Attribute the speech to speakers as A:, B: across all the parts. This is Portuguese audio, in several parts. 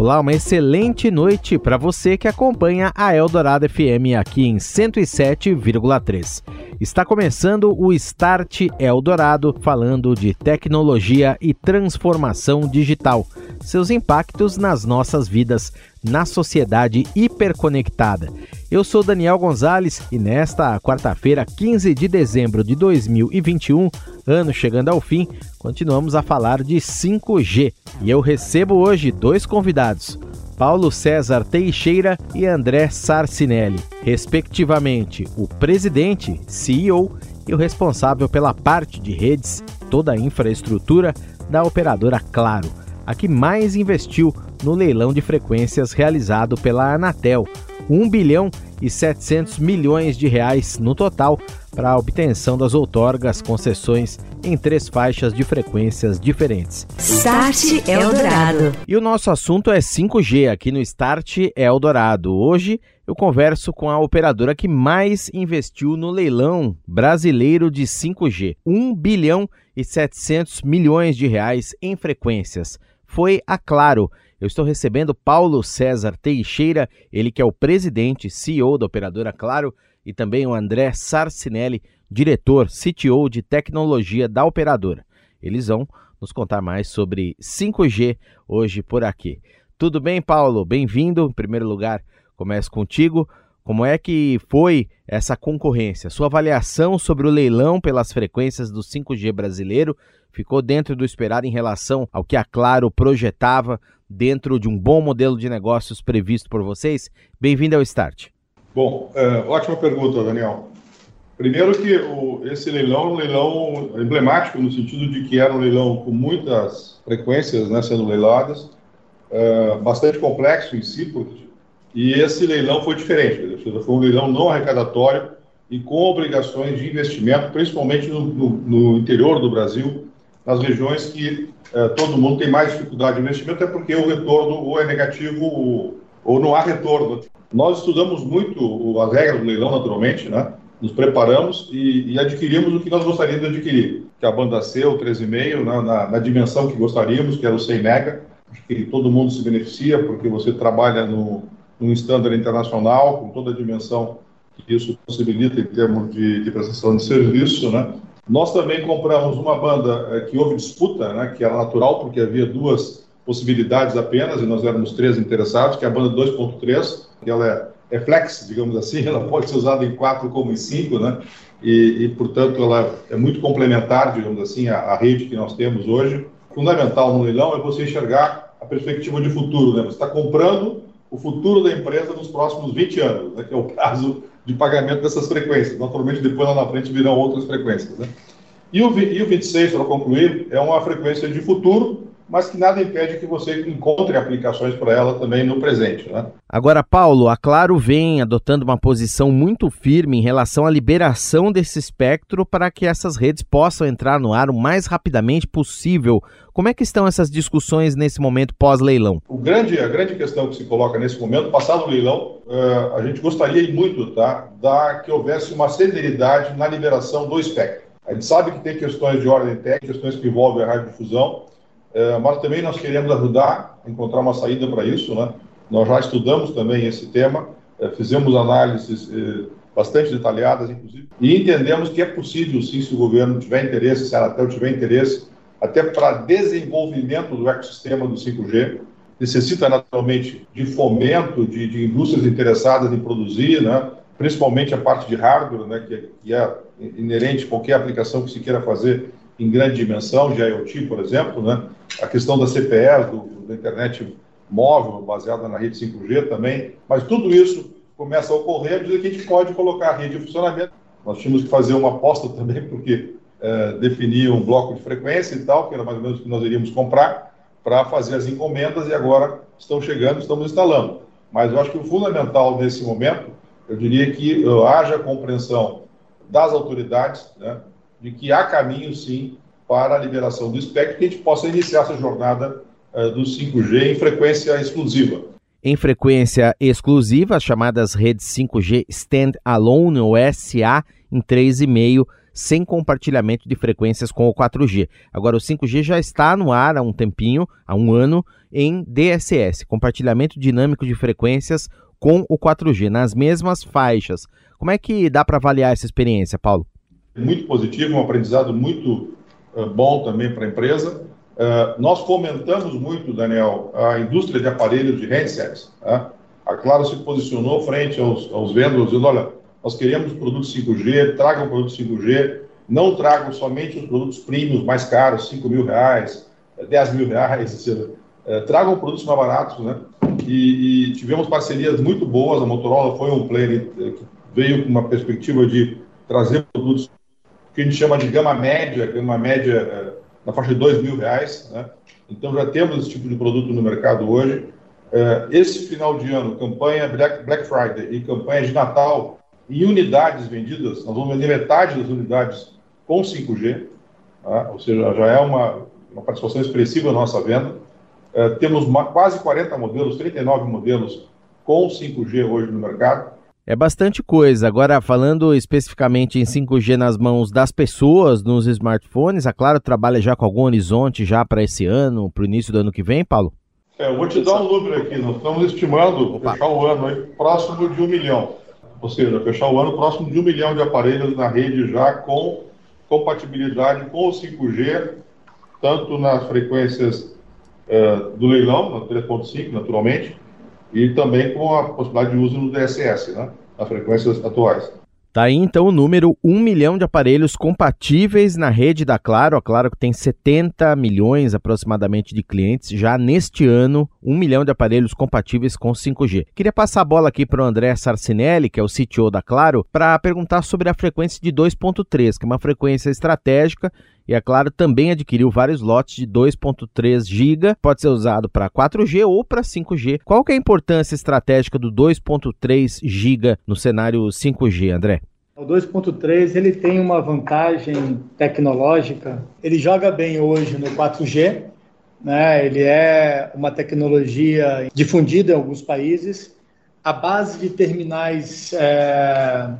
A: Olá, uma excelente noite para você que acompanha a Eldorado FM aqui em 107,3. Está começando o Start Eldorado falando de tecnologia e transformação digital, seus impactos nas nossas vidas, na sociedade hiperconectada. Eu sou Daniel Gonzalez e nesta quarta-feira, 15 de dezembro de 2021, ano chegando ao fim, continuamos a falar de 5G. E eu recebo hoje dois convidados. Paulo César Teixeira e André Sarcinelli, respectivamente o presidente, CEO e o responsável pela parte de redes, toda a infraestrutura da operadora Claro, a que mais investiu no leilão de frequências realizado pela Anatel, 1 bilhão e 700 milhões de reais no total para a obtenção das outorgas concessões em três faixas de frequências diferentes.
B: Start Eldorado.
A: E o nosso assunto é 5G aqui no Start Eldorado. Hoje eu converso com a operadora que mais investiu no leilão brasileiro de 5G, 1 bilhão e 700 milhões de reais em frequências. Foi a Claro. Eu estou recebendo Paulo César Teixeira, ele que é o presidente, CEO da operadora Claro, e também o André Sarcinelli, diretor, CTO de tecnologia da operadora. Eles vão nos contar mais sobre 5G hoje por aqui. Tudo bem, Paulo? Bem-vindo. Em primeiro lugar, começo contigo. Como é que foi essa concorrência? Sua avaliação sobre o leilão pelas frequências do 5G brasileiro ficou dentro do esperado em relação ao que a Claro projetava dentro de um bom modelo de negócios previsto por vocês? Bem-vindo ao Start.
C: Bom, é, ótima pergunta, Daniel. Primeiro que o, esse leilão é um leilão emblemático no sentido de que era um leilão com muitas frequências né, sendo leiladas, é, bastante complexo em si, porque, e esse leilão foi diferente, foi um leilão não arrecadatório e com obrigações de investimento, principalmente no, no, no interior do Brasil, nas regiões que é, todo mundo tem mais dificuldade de investimento, é porque o retorno ou é negativo ou, não há retorno. Nós estudamos muito as regras do leilão, naturalmente, né? Nos preparamos e, e adquirimos o que nós gostaríamos de adquirir, que é a banda C, o 13,5, na, na, na, dimensão que gostaríamos, que era o 100 mega. Que todo mundo se beneficia, porque você trabalha no, num standard internacional, com toda a dimensão que isso possibilita em termos de, de prestação de serviço, né? Nós também compramos uma banda é, que houve disputa, né, que era natural, porque havia duas possibilidades apenas, e nós éramos três interessados, que é a banda 2.3, que ela é, é, flex, digamos assim, ela pode ser usada em 4 como em 5, né? E, e, portanto, ela é muito complementar, digamos assim, à, à, rede que nós temos hoje. Fundamental no leilão é você enxergar a perspectiva de futuro, né? Você está comprando o futuro da empresa nos próximos 20 anos, né? que é o prazo de pagamento dessas frequências. Naturalmente, depois lá na frente virão outras frequências, né? E o, e o 26, para concluir, é uma frequência de futuro, mas que nada impede que você encontre aplicações para ela também no presente. Né?
A: Agora, Paulo, a Claro vem adotando uma posição muito firme em relação à liberação desse espectro para que essas redes possam entrar no ar o mais rapidamente possível. Como é que estão essas discussões nesse momento pós-leilão?
C: Grande, a grande questão que se coloca nesse momento, passado o leilão, uh, a gente gostaria muito tá, da, que houvesse uma celeridade na liberação do espectro. A gente sabe que tem questões de ordem técnica, questões que envolvem a radiodifusão, é, mas também nós queremos ajudar a encontrar uma saída para isso, né? Nós já estudamos também esse tema, é, fizemos análises é, bastante detalhadas, inclusive, e entendemos que é possível, sim, se o governo tiver interesse, se a Anatel tiver interesse, até para desenvolvimento do ecossistema do 5G, necessita naturalmente de fomento de, de indústrias interessadas em produzir, né? principalmente a parte de hardware, né? que, que é inerente a qualquer aplicação que se queira fazer em grande dimensão de IoT, por exemplo, né? a questão da CPE, do, da internet móvel, baseada na rede 5G também, mas tudo isso começa a ocorrer à medida que a gente pode colocar a rede em funcionamento. Nós tínhamos que fazer uma aposta também, porque é, definir um bloco de frequência e tal, que era mais ou menos o que nós iríamos comprar, para fazer as encomendas e agora estão chegando, estamos instalando. Mas eu acho que o fundamental nesse momento, eu diria que haja compreensão das autoridades né, de que há caminho, sim, para a liberação do espectro, que a gente possa iniciar essa jornada uh, do 5G em frequência exclusiva.
A: Em frequência exclusiva, as chamadas redes 5G Standalone ou SA em 3,5 sem compartilhamento de frequências com o 4G. Agora, o 5G já está no ar há um tempinho, há um ano, em DSS, compartilhamento dinâmico de frequências com o 4G, nas mesmas faixas. Como é que dá para avaliar essa experiência, Paulo?
C: Muito positivo, um aprendizado muito uh, bom também para a empresa. Uh, nós fomentamos muito, Daniel, a indústria de aparelhos de handsets. Tá? A Claro se posicionou frente aos, aos vendedores, dizendo, olha, nós queremos produtos 5G, tragam produtos 5G, não tragam somente os produtos premiums mais caros, 5 mil reais, 10 mil reais, etc. É, tragam produtos mais baratos, né? E, e, tivemos parcerias muito boas. A Motorola foi um player que veio com uma perspectiva de trazer produtos que a gente chama de gama média, gama média é, na faixa de 2 mil reais, né? Então já temos esse tipo de produto no mercado hoje. É, esse final de ano, campanha Black, Friday e campanha de Natal em unidades vendidas, nós vamos vender metade das unidades com 5G, tá? ou seja, já é uma, uma participação expressiva na nossa venda. É, temos quase 40 modelos, 39 modelos com 5G hoje no mercado.
A: É bastante coisa. Agora, falando especificamente em 5G nas mãos das pessoas, nos smartphones, a Claro trabalha já com algum horizonte já para esse ano, para o início do ano que vem, Paulo?
C: É, eu vou te dar um número aqui. Nós estamos estimando Opa. fechar o ano aí, próximo de um milhão ou seja, fechar o ano próximo de um milhão de aparelhos na rede já com compatibilidade com o 5G, tanto nas frequências uh, do leilão, na 3.5, naturalmente, e também com a possibilidade de uso no DSS, né, nas frequências atuais.
A: Tá aí então o número 1 milhão de aparelhos compatíveis na rede da Claro. A Claro que tem 70 milhões aproximadamente de clientes. Já neste ano, 1 milhão de aparelhos compatíveis com 5G. Queria passar a bola aqui para o André Sarcinelli, que é o CTO da Claro, para perguntar sobre a frequência de 2.3, que é uma frequência estratégica e a Claro também adquiriu vários lotes de 2.3 GB, pode ser usado para 4G ou para 5G. Qual que é a importância estratégica do 2.3 GB no cenário 5G, André?
D: O 2.3 ele tem uma vantagem tecnológica. Ele joga bem hoje no 4G, né? Ele é uma tecnologia difundida em alguns países. A base de terminais é,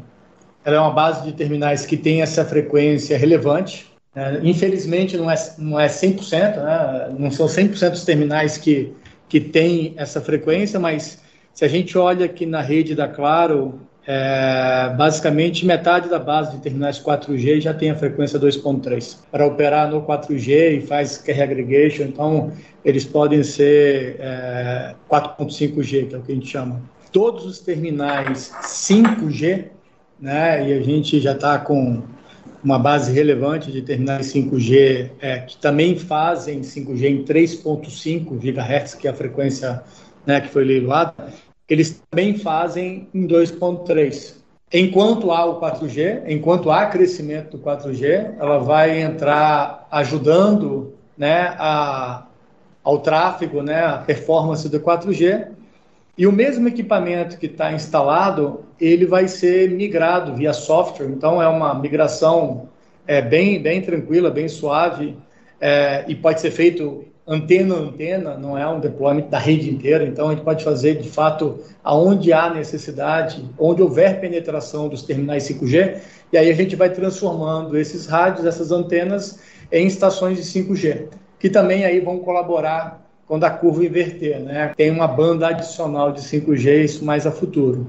D: ela é uma base de terminais que tem essa frequência relevante. É, infelizmente não é, não é 100%, né? não são 100% dos terminais que, que têm essa frequência, mas se a gente olha aqui na rede da Claro, é, basicamente, metade da base de terminais 4G já tem a frequência 2.3. Para operar no 4G e faz carry aggregation, então eles podem ser é, 4.5G, que é o que a gente chama. Todos os terminais 5G, né, e a gente já está com uma base relevante de terminais 5G é, que também fazem 5G em 3.5 GHz, que é a frequência né, que foi leiloada, eles também fazem em 2.3. Enquanto há o 4G, enquanto há crescimento do 4G, ela vai entrar ajudando né, a, ao tráfego, né, a performance do 4G, e o mesmo equipamento que está instalado, ele vai ser migrado via software. Então, é uma migração é, bem, bem tranquila, bem suave, é, e pode ser feito antena a antena, não é um deployment da rede inteira, então a gente pode fazer de fato aonde há necessidade, onde houver penetração dos terminais 5G, e aí a gente vai transformando esses rádios, essas antenas em estações de 5G, que também aí vão colaborar quando a curva inverter, né? Tem uma banda adicional de 5G, isso mais a futuro.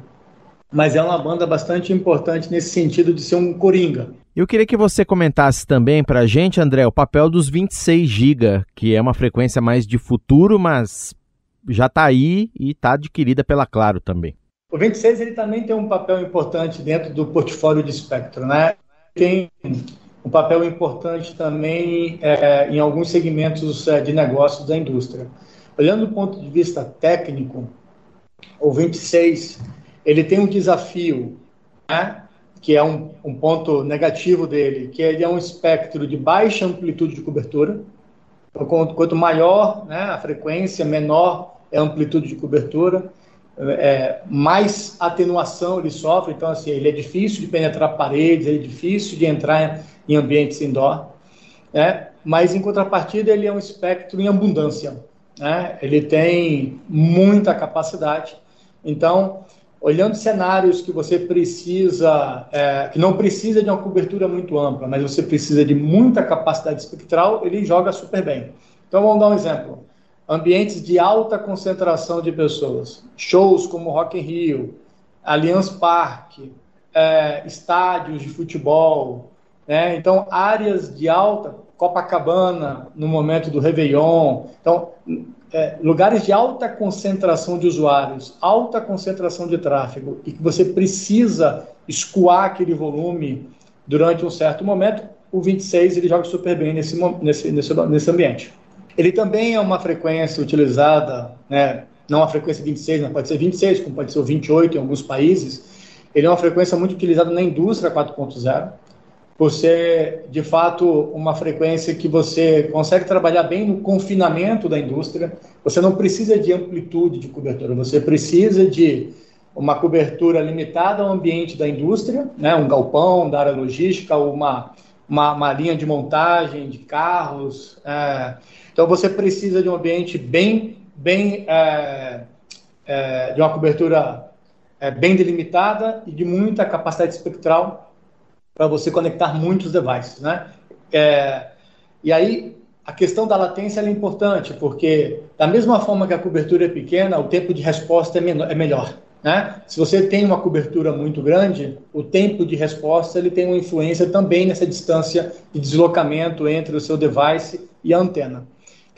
D: Mas é uma banda bastante importante nesse sentido de ser um coringa.
A: Eu queria que você comentasse também para a gente, André, o papel dos 26 GB, que é uma frequência mais de futuro, mas já está aí e está adquirida pela Claro também.
D: O 26 ele também tem um papel importante dentro do portfólio de espectro, né? Tem um papel importante também é, em alguns segmentos é, de negócios da indústria. Olhando do ponto de vista técnico, o 26 ele tem um desafio, né, que é um, um ponto negativo dele, que ele é um espectro de baixa amplitude de cobertura. Então, quanto maior né, a frequência, menor é a amplitude de cobertura, é, mais atenuação ele sofre. Então, assim, ele é difícil de penetrar paredes, ele é difícil de entrar em ambientes indoor. Né? Mas, em contrapartida, ele é um espectro em abundância. Né? Ele tem muita capacidade. Então, olhando cenários que você precisa, é, que não precisa de uma cobertura muito ampla, mas você precisa de muita capacidade espectral, ele joga super bem. Então vamos dar um exemplo. Ambientes de alta concentração de pessoas, shows como Rock in Rio, Allianz Parque, é, estádios de futebol, né? então áreas de alta, Copacabana no momento do Réveillon, então é, lugares de alta concentração de usuários, alta concentração de tráfego, e que você precisa escoar aquele volume durante um certo momento, o 26 ele joga super bem nesse, nesse, nesse, nesse ambiente. Ele também é uma frequência utilizada, né, não a frequência 26, mas pode ser 26, como pode ser o 28 em alguns países. Ele é uma frequência muito utilizada na indústria 4.0 por ser, de fato, uma frequência que você consegue trabalhar bem no confinamento da indústria. Você não precisa de amplitude de cobertura, você precisa de uma cobertura limitada ao ambiente da indústria, né, um galpão da área logística, uma, uma, uma linha de montagem de carros. É, então, você precisa de um ambiente bem, bem é, é, de uma cobertura é, bem delimitada e de muita capacidade espectral para você conectar muitos devices, né? É, e aí a questão da latência é importante, porque da mesma forma que a cobertura é pequena, o tempo de resposta é, menor, é melhor. Né? Se você tem uma cobertura muito grande, o tempo de resposta ele tem uma influência também nessa distância de deslocamento entre o seu device e a antena.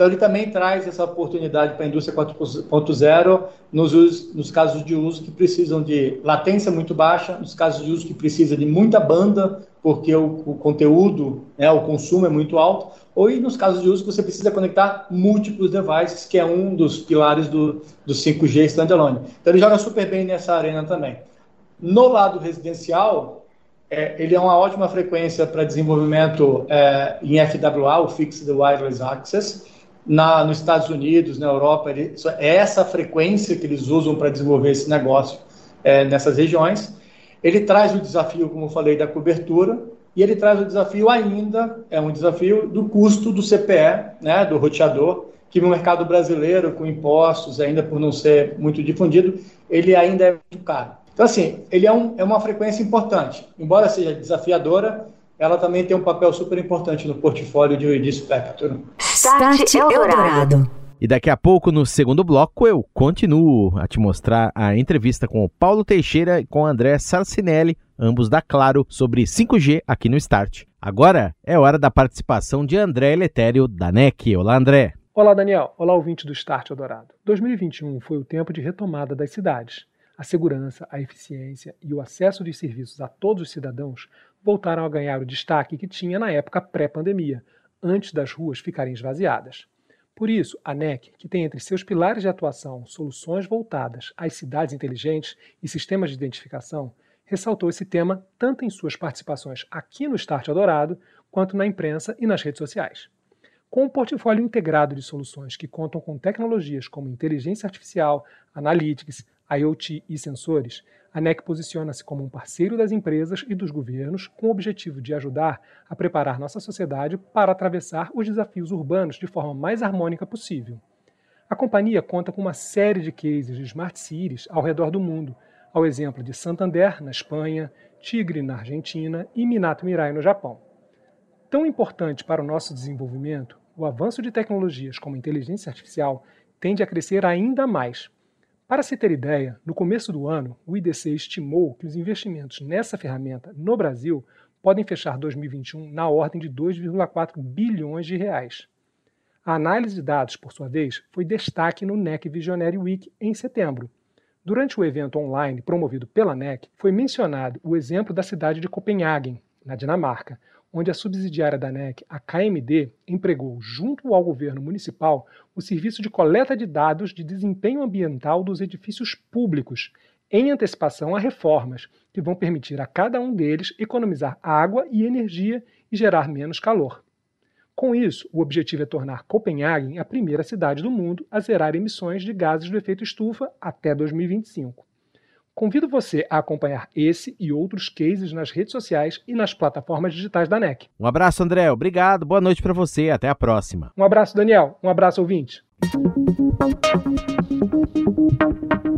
D: Então, ele também traz essa oportunidade para a indústria 4.0 nos, nos casos de uso que precisam de latência muito baixa, nos casos de uso que precisa de muita banda, porque o, o conteúdo, né, o consumo é muito alto, ou nos casos de uso que você precisa conectar múltiplos devices, que é um dos pilares do, do 5G standalone. Então, ele joga super bem nessa arena também. No lado residencial, é, ele é uma ótima frequência para desenvolvimento é, em FWA, o Fixed Wireless Access, na, nos Estados Unidos, na Europa, ele, é essa frequência que eles usam para desenvolver esse negócio é, nessas regiões. Ele traz o desafio, como eu falei, da cobertura, e ele traz o desafio ainda, é um desafio do custo do CPE, né, do roteador, que no mercado brasileiro, com impostos, ainda por não ser muito difundido, ele ainda é muito caro. Então, assim, ele é, um, é uma frequência importante. Embora seja desafiadora, ela também tem um papel super importante no portfólio de, de Spectrum.
B: Start Eldorado.
A: E daqui a pouco, no segundo bloco, eu continuo a te mostrar a entrevista com o Paulo Teixeira e com o André Sarcinelli, ambos da Claro, sobre 5G aqui no Start. Agora é hora da participação de André Letério, da NEC. Olá, André.
E: Olá, Daniel. Olá, ouvinte do Start Eldorado. 2021 foi o tempo de retomada das cidades. A segurança, a eficiência e o acesso de serviços a todos os cidadãos voltaram a ganhar o destaque que tinha na época pré-pandemia, antes das ruas ficarem esvaziadas. Por isso, a NEC, que tem entre seus pilares de atuação soluções voltadas às cidades inteligentes e sistemas de identificação, ressaltou esse tema tanto em suas participações aqui no Start Adorado, quanto na imprensa e nas redes sociais. Com um portfólio integrado de soluções que contam com tecnologias como inteligência artificial, analytics, IoT e sensores, a NEC posiciona-se como um parceiro das empresas e dos governos com o objetivo de ajudar a preparar nossa sociedade para atravessar os desafios urbanos de forma mais harmônica possível. A companhia conta com uma série de cases de smart cities ao redor do mundo, ao exemplo de Santander, na Espanha, Tigre, na Argentina e Minato Mirai, no Japão. Tão importante para o nosso desenvolvimento, o avanço de tecnologias como inteligência artificial tende a crescer ainda mais para se ter ideia, no começo do ano, o IDC estimou que os investimentos nessa ferramenta no Brasil podem fechar 2021 na ordem de 2,4 bilhões de reais. A análise de dados, por sua vez, foi destaque no NEC Visionary Week em setembro. Durante o evento online promovido pela NEC, foi mencionado o exemplo da cidade de Copenhagen, na Dinamarca, onde a subsidiária da NEC, a KMD, empregou, junto ao governo municipal, o serviço de coleta de dados de desempenho ambiental dos edifícios públicos, em antecipação a reformas que vão permitir a cada um deles economizar água e energia e gerar menos calor. Com isso, o objetivo é tornar Copenhague a primeira cidade do mundo a zerar emissões de gases do efeito estufa até 2025. Convido você a acompanhar esse e outros cases nas redes sociais e nas plataformas digitais da NEC.
A: Um abraço, André. Obrigado. Boa noite para você. Até a próxima.
E: Um abraço, Daniel. Um abraço, ouvinte.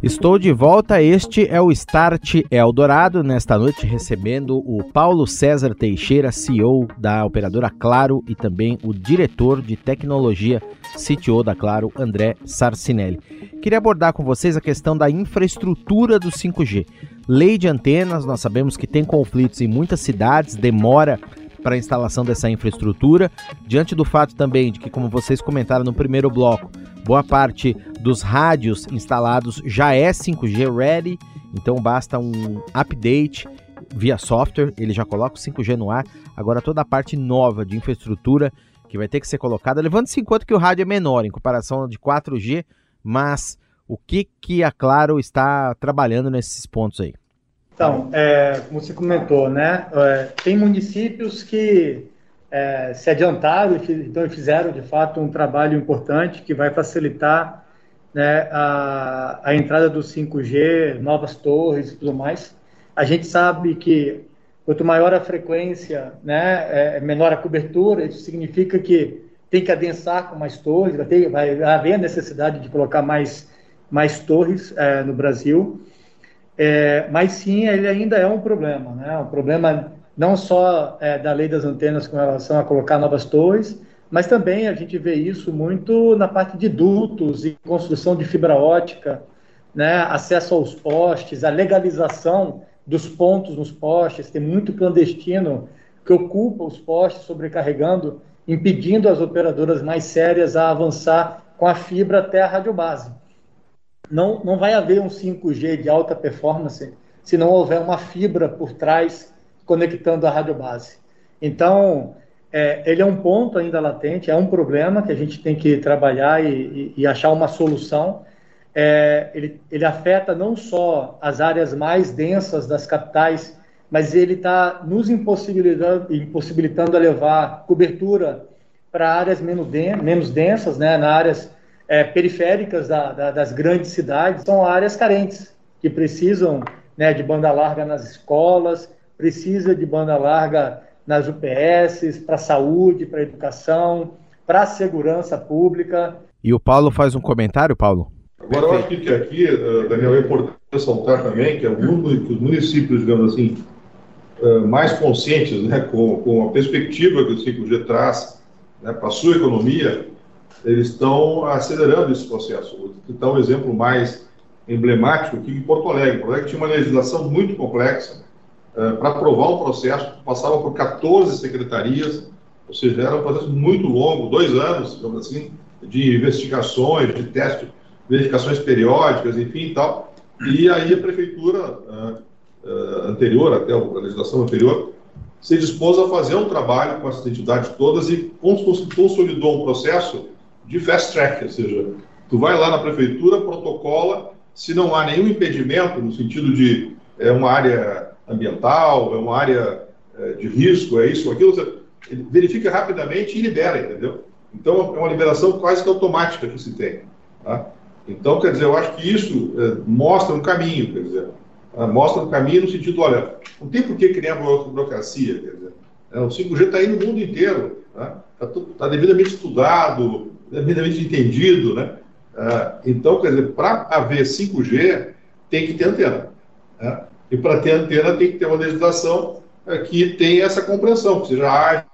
A: Estou de volta. Este é o Start Eldorado. Nesta noite, recebendo o Paulo César Teixeira, CEO da operadora Claro, e também o diretor de tecnologia CTO da Claro, André Sarcinelli. Queria abordar com vocês a questão da infraestrutura do 5G. Lei de antenas, nós sabemos que tem conflitos em muitas cidades, demora para a instalação dessa infraestrutura, diante do fato também de que, como vocês comentaram no primeiro bloco, boa parte dos rádios instalados já é 5G ready, então basta um update via software, ele já coloca o 5G no ar. Agora toda a parte nova de infraestrutura que vai ter que ser colocada, levando-se em conta que o rádio é menor em comparação de 4G, mas o que, que a Claro está trabalhando nesses pontos aí?
D: Então, é, como você comentou, né, é, tem municípios que é, se adiantaram então fizeram de fato um trabalho importante que vai facilitar né, a, a entrada do 5G, novas torres e tudo mais. A gente sabe que quanto maior a frequência, né, é, é menor a cobertura, isso significa que tem que adensar com mais torres, vai, ter, vai haver a necessidade de colocar mais, mais torres é, no Brasil. É, mas sim, ele ainda é um problema, né? Um problema não só é, da lei das antenas com relação a colocar novas torres, mas também a gente vê isso muito na parte de dutos e construção de fibra ótica, né? Acesso aos postes, a legalização dos pontos nos postes, tem muito clandestino que ocupa os postes sobrecarregando, impedindo as operadoras mais sérias a avançar com a fibra até a radiobase não, não vai haver um 5G de alta performance se não houver uma fibra por trás conectando a rádio base. Então, é, ele é um ponto ainda latente, é um problema que a gente tem que trabalhar e, e, e achar uma solução. É, ele, ele afeta não só as áreas mais densas das capitais, mas ele está nos impossibilitando, impossibilitando a levar cobertura para áreas menos, menos densas, né, na áreas é, periféricas da, da, das grandes cidades são áreas carentes, que precisam né, de banda larga nas escolas, precisa de banda larga nas UPS, para saúde, para educação, para a segurança pública.
A: E o Paulo faz um comentário, Paulo?
C: Agora, eu acho que aqui, eh, Daniel, é importante ressaltar também que alguns dos municípios, digamos assim, eh, mais conscientes né, com, com a perspectiva que o 5G traz né, para a sua economia, eles estão acelerando esse processo. Vou citar um exemplo mais emblemático aqui em Porto Alegre. Porto Alegre tinha uma legislação muito complexa uh, para aprovar um processo, passava por 14 secretarias, ou seja, era um processo muito longo, dois anos, digamos assim, de investigações, de testes, verificações periódicas, enfim e tal. E aí a prefeitura uh, uh, anterior, até a legislação anterior, se dispôs a fazer um trabalho com essas entidades todas e consolidou um processo de fast track, ou seja, tu vai lá na prefeitura, protocola, se não há nenhum impedimento no sentido de é uma área ambiental, é uma área é, de risco, é isso ou aquilo, você verifica rapidamente e libera, entendeu? Então é uma liberação quase que automática que se tem. Tá? Então, quer dizer, eu acho que isso é, mostra um caminho, quer dizer, é, mostra um caminho no sentido, olha, não tem por que criar burocracia, quer dizer, é, o 5G está aí no mundo inteiro, está tá, tá devidamente estudado, devidamente entendido, né? Ah, então, quer dizer, para haver 5G, tem que ter antena. Né? E para ter antena, tem que ter uma legislação eh, que tenha essa compreensão, que seja ágil,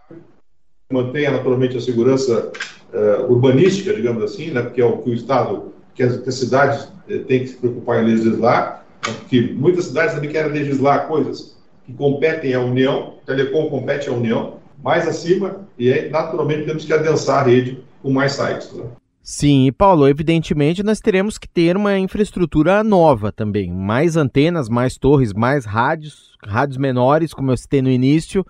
C: mantenha naturalmente a segurança uh, urbanística, digamos assim, né? porque é o que o Estado, que as, que as cidades uh, têm que se preocupar em legislar, né? porque muitas cidades também querem legislar coisas que competem à União, Telecom compete à União, mais acima, e aí, naturalmente, temos que adensar a rede com mais sites. Né?
A: Sim, e Paulo, evidentemente nós teremos que ter uma infraestrutura nova também. Mais antenas, mais torres, mais rádios, rádios menores, como eu citei no início.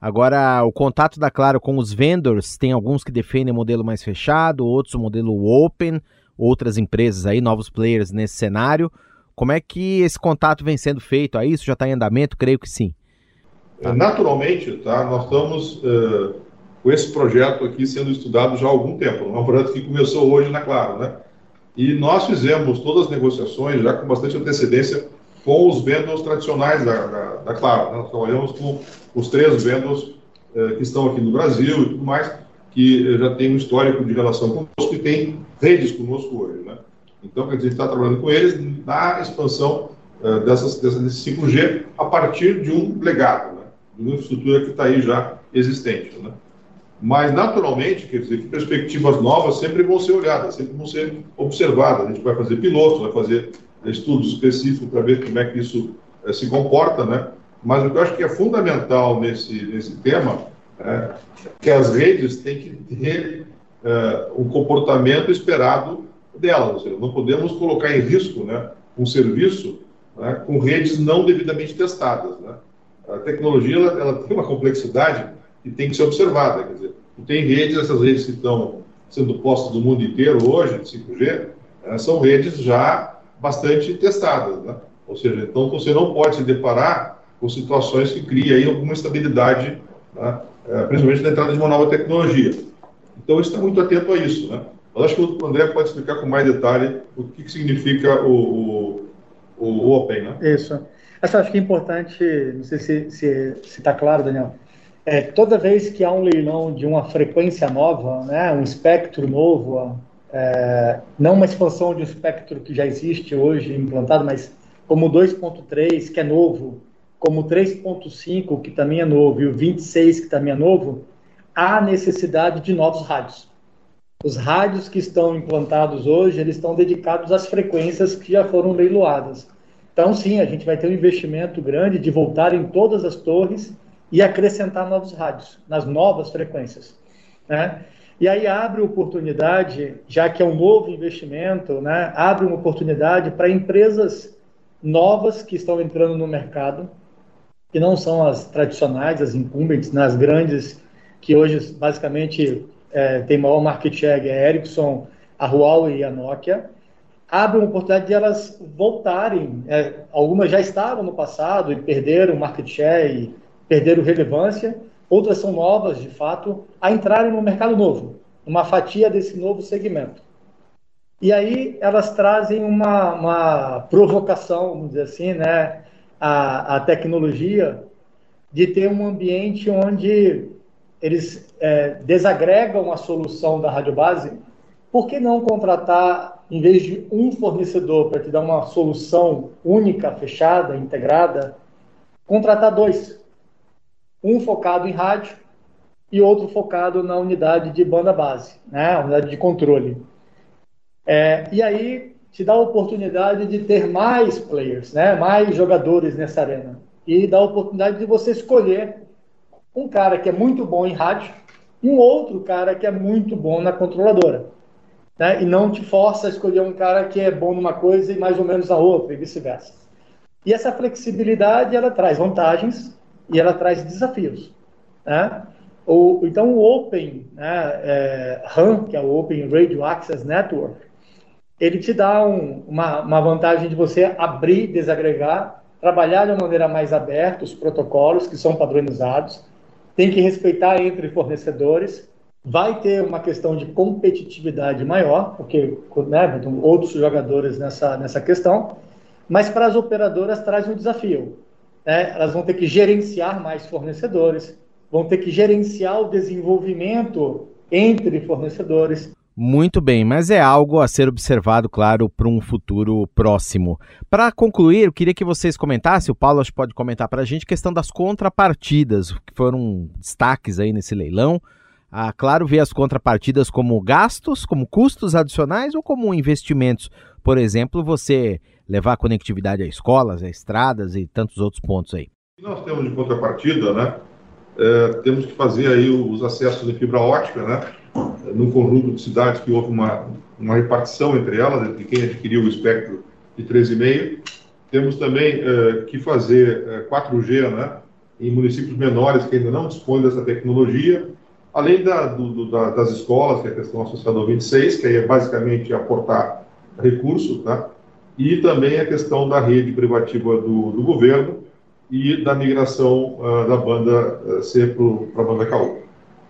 A: Agora, o contato da Claro com os vendors, tem alguns que defendem modelo mais fechado, outros o modelo open, outras empresas aí, novos players nesse cenário. Como é que esse contato vem sendo feito? Aí isso já está em andamento? Creio que sim.
C: Tá. Naturalmente, tá? Nós estamos uh, com esse projeto aqui sendo estudado já há algum tempo. É um projeto que começou hoje na Claro, né? E nós fizemos todas as negociações já com bastante antecedência com os vendors tradicionais da, da, da Claro. Né? Nós trabalhamos com os três vendors eh, que estão aqui no Brasil e tudo mais, que eh, já tem um histórico de relação conosco e tem redes conosco hoje. Né? Então, a gente está trabalhando com eles na expansão eh, dessas, dessa, desse 5G a partir de um legado, né? de uma infraestrutura que está aí já existente. Né? Mas, naturalmente, quer dizer, que perspectivas novas sempre vão ser olhadas, sempre vão ser observadas. A gente vai fazer pilotos, vai fazer estudos específicos para ver como é que isso é, se comporta, né? Mas o que eu acho que é fundamental nesse, nesse tema é que as redes têm que ter é, um comportamento esperado delas. Seja, não podemos colocar em risco né, um serviço né, com redes não devidamente testadas. Né? A tecnologia ela, ela, tem uma complexidade que tem que ser observada. Quer dizer, tem redes, essas redes que estão sendo postas no mundo inteiro hoje, de 5G, né, são redes já bastante testadas, né? Ou seja, então você não pode se deparar com situações que criem aí alguma estabilidade, né? é, principalmente na entrada de uma nova tecnologia. Então, está muito atento a isso, né? Mas acho que o André pode explicar com mais detalhe o que, que significa o, o, o, Open, né?
D: Isso. Essa acho que é importante, não sei se está claro, Daniel, é, toda vez que há um leilão de uma frequência nova, né, um espectro novo, é, não uma expansão de um espectro que já existe hoje implantado, mas como 2.3, que é novo, como 3.5, que também é novo, e o 26, que também é novo, há necessidade de novos rádios. Os rádios que estão implantados hoje, eles estão dedicados às frequências que já foram leiloadas. Então, sim, a gente vai ter um investimento grande de voltar em todas as torres e acrescentar novos rádios nas novas frequências. Né? E aí abre oportunidade, já que é um novo investimento, né, abre uma oportunidade para empresas novas que estão entrando no mercado, que não são as tradicionais, as incumbentes, nas né, grandes, que hoje basicamente é, tem maior market share, é a Ericsson, a Huawei e a Nokia, abre uma oportunidade de elas voltarem. É, algumas já estavam no passado e perderam market share e perderam relevância, outras são novas, de fato, a entrarem no mercado novo, uma fatia desse novo segmento. E aí elas trazem uma, uma provocação, vamos dizer assim, né, a, a tecnologia de ter um ambiente onde eles é, desagregam a solução da rádio base. Por que não contratar, em vez de um fornecedor para te dar uma solução única, fechada, integrada, contratar dois? Um focado em rádio e outro focado na unidade de banda base, né, unidade de controle. É, e aí te dá a oportunidade de ter mais players, né, mais jogadores nessa arena. E dá a oportunidade de você escolher um cara que é muito bom em rádio e um outro cara que é muito bom na controladora. Né, e não te força a escolher um cara que é bom numa coisa e mais ou menos na outra, e vice-versa. E essa flexibilidade, ela traz vantagens, e ela traz desafios. Né? O, então, o Open né, é, que é o Open Radio Access Network, ele te dá um, uma, uma vantagem de você abrir, desagregar, trabalhar de uma maneira mais aberta os protocolos que são padronizados, tem que respeitar entre fornecedores, vai ter uma questão de competitividade maior, porque né, outros jogadores nessa, nessa questão, mas para as operadoras traz um desafio né, elas vão ter que gerenciar mais fornecedores, vão ter que gerenciar o desenvolvimento entre fornecedores.
A: Muito bem, mas é algo a ser observado, claro, para um futuro próximo. Para concluir, eu queria que vocês comentassem, o Paulo acho pode comentar para a gente, a questão das contrapartidas, que foram destaques aí nesse leilão. Ah, claro, ver as contrapartidas como gastos, como custos adicionais ou como investimentos. Por exemplo, você levar conectividade a escolas, a estradas e tantos outros pontos aí.
C: Nós temos de contrapartida, né? É, temos que fazer aí os acessos de fibra ótica, né? Num conjunto de cidades que houve uma, uma repartição entre elas, entre quem adquiriu o espectro de 13,5. Temos também é, que fazer é, 4G, né? em municípios menores que ainda não dispõem dessa tecnologia, além da, do, do, da, das escolas, que é a questão associada ao 26, que aí é basicamente aportar recursos, tá? E também a questão da rede privativa do, do governo e da migração uh, da banda uh, C para a banda KU.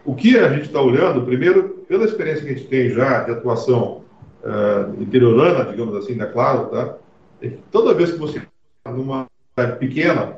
C: O que a gente está olhando, primeiro, pela experiência que a gente tem já de atuação uh, interiorana, digamos assim, da Claro, tá? É que toda vez que você está numa pequena,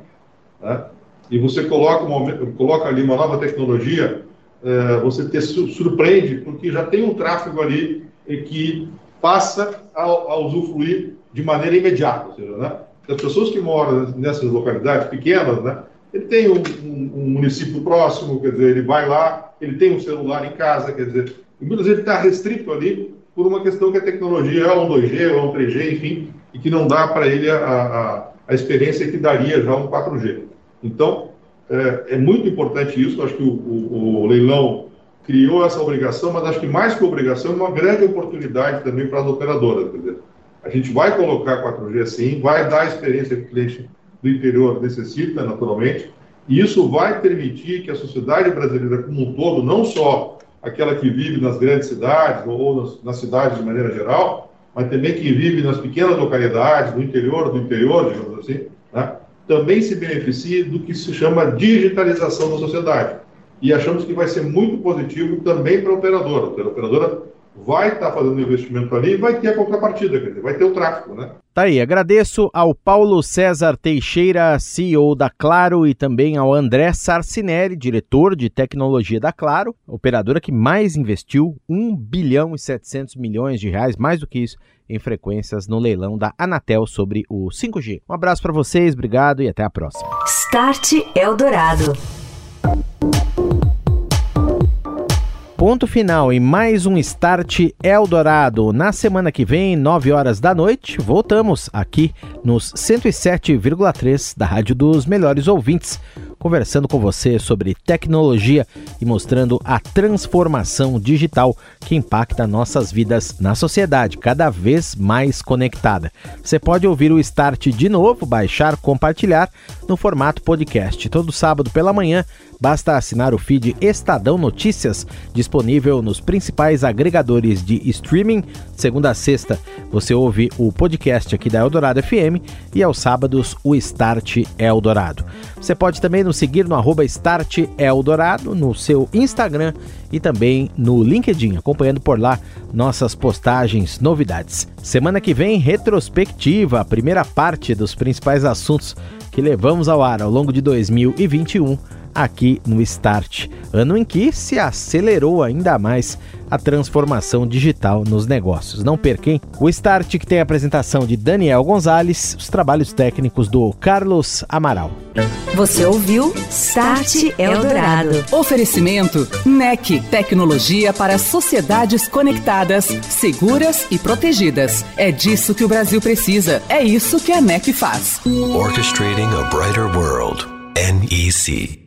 C: né, e você coloca, uma, coloca ali uma nova tecnologia, uh, você te surpreende, porque já tem um tráfego ali que passa a, a usufruir de maneira imediata. Ou seja, né, as pessoas que moram nessas localidades pequenas, né, ele tem um, um, um, município próximo, quer dizer, ele vai lá, ele tem um celular em casa, quer dizer, muitas vezes ele está restrito ali por uma questão que a tecnologia é um 2G ou um 3G, enfim, e que não dá para ele a, a, a, experiência que daria já um 4G. Então, é, é muito importante isso, acho que o, o, o leilão criou essa obrigação, mas acho que mais que obrigação, é uma grande oportunidade também para as operadoras. Quer dizer, a gente vai colocar 4G sim, vai dar a experiência que o cliente do interior necessita, naturalmente, e isso vai permitir que a sociedade brasileira como um todo, não só aquela que vive nas grandes cidades ou nas, nas cidades de maneira geral, mas também que vive nas pequenas localidades, no interior do interior, digamos assim, né, também se beneficie do que se chama digitalização da sociedade e achamos que vai ser muito positivo também para a operadora. A operadora vai estar tá fazendo investimento ali e vai ter a contrapartida, quer dizer, vai ter o tráfego, né?
A: Tá aí, agradeço ao Paulo César Teixeira, CEO da Claro, e também ao André Sarcinelli, diretor de tecnologia da Claro, operadora que mais investiu 1 bilhão e 700 milhões de reais, mais do que isso, em frequências no leilão da Anatel sobre o 5G. Um abraço para vocês, obrigado e até a próxima.
B: Start Eldorado.
A: Ponto final em mais um Start Eldorado. Na semana que vem, 9 horas da noite, voltamos aqui nos 107,3 da Rádio dos Melhores Ouvintes, conversando com você sobre tecnologia e mostrando a transformação digital que impacta nossas vidas na sociedade, cada vez mais conectada. Você pode ouvir o Start de novo, baixar, compartilhar no formato podcast todo sábado pela manhã Basta assinar o feed Estadão Notícias, disponível nos principais agregadores de streaming. Segunda a sexta, você ouve o podcast aqui da Eldorado FM e aos sábados o Start Eldorado. Você pode também nos seguir no arroba Start Eldorado no seu Instagram e também no LinkedIn, acompanhando por lá nossas postagens, novidades. Semana que vem, retrospectiva, a primeira parte dos principais assuntos que levamos ao ar ao longo de 2021 aqui no Start, ano em que se acelerou ainda mais a transformação digital nos negócios. Não perquem o Start que tem a apresentação de Daniel Gonzalez, os trabalhos técnicos do Carlos Amaral.
B: Você ouviu Start Eldorado.
F: Oferecimento NEC, tecnologia para sociedades conectadas, seguras e protegidas. É disso que o Brasil precisa. É isso que a NEC faz.
G: Orchestrating a brighter world. NEC.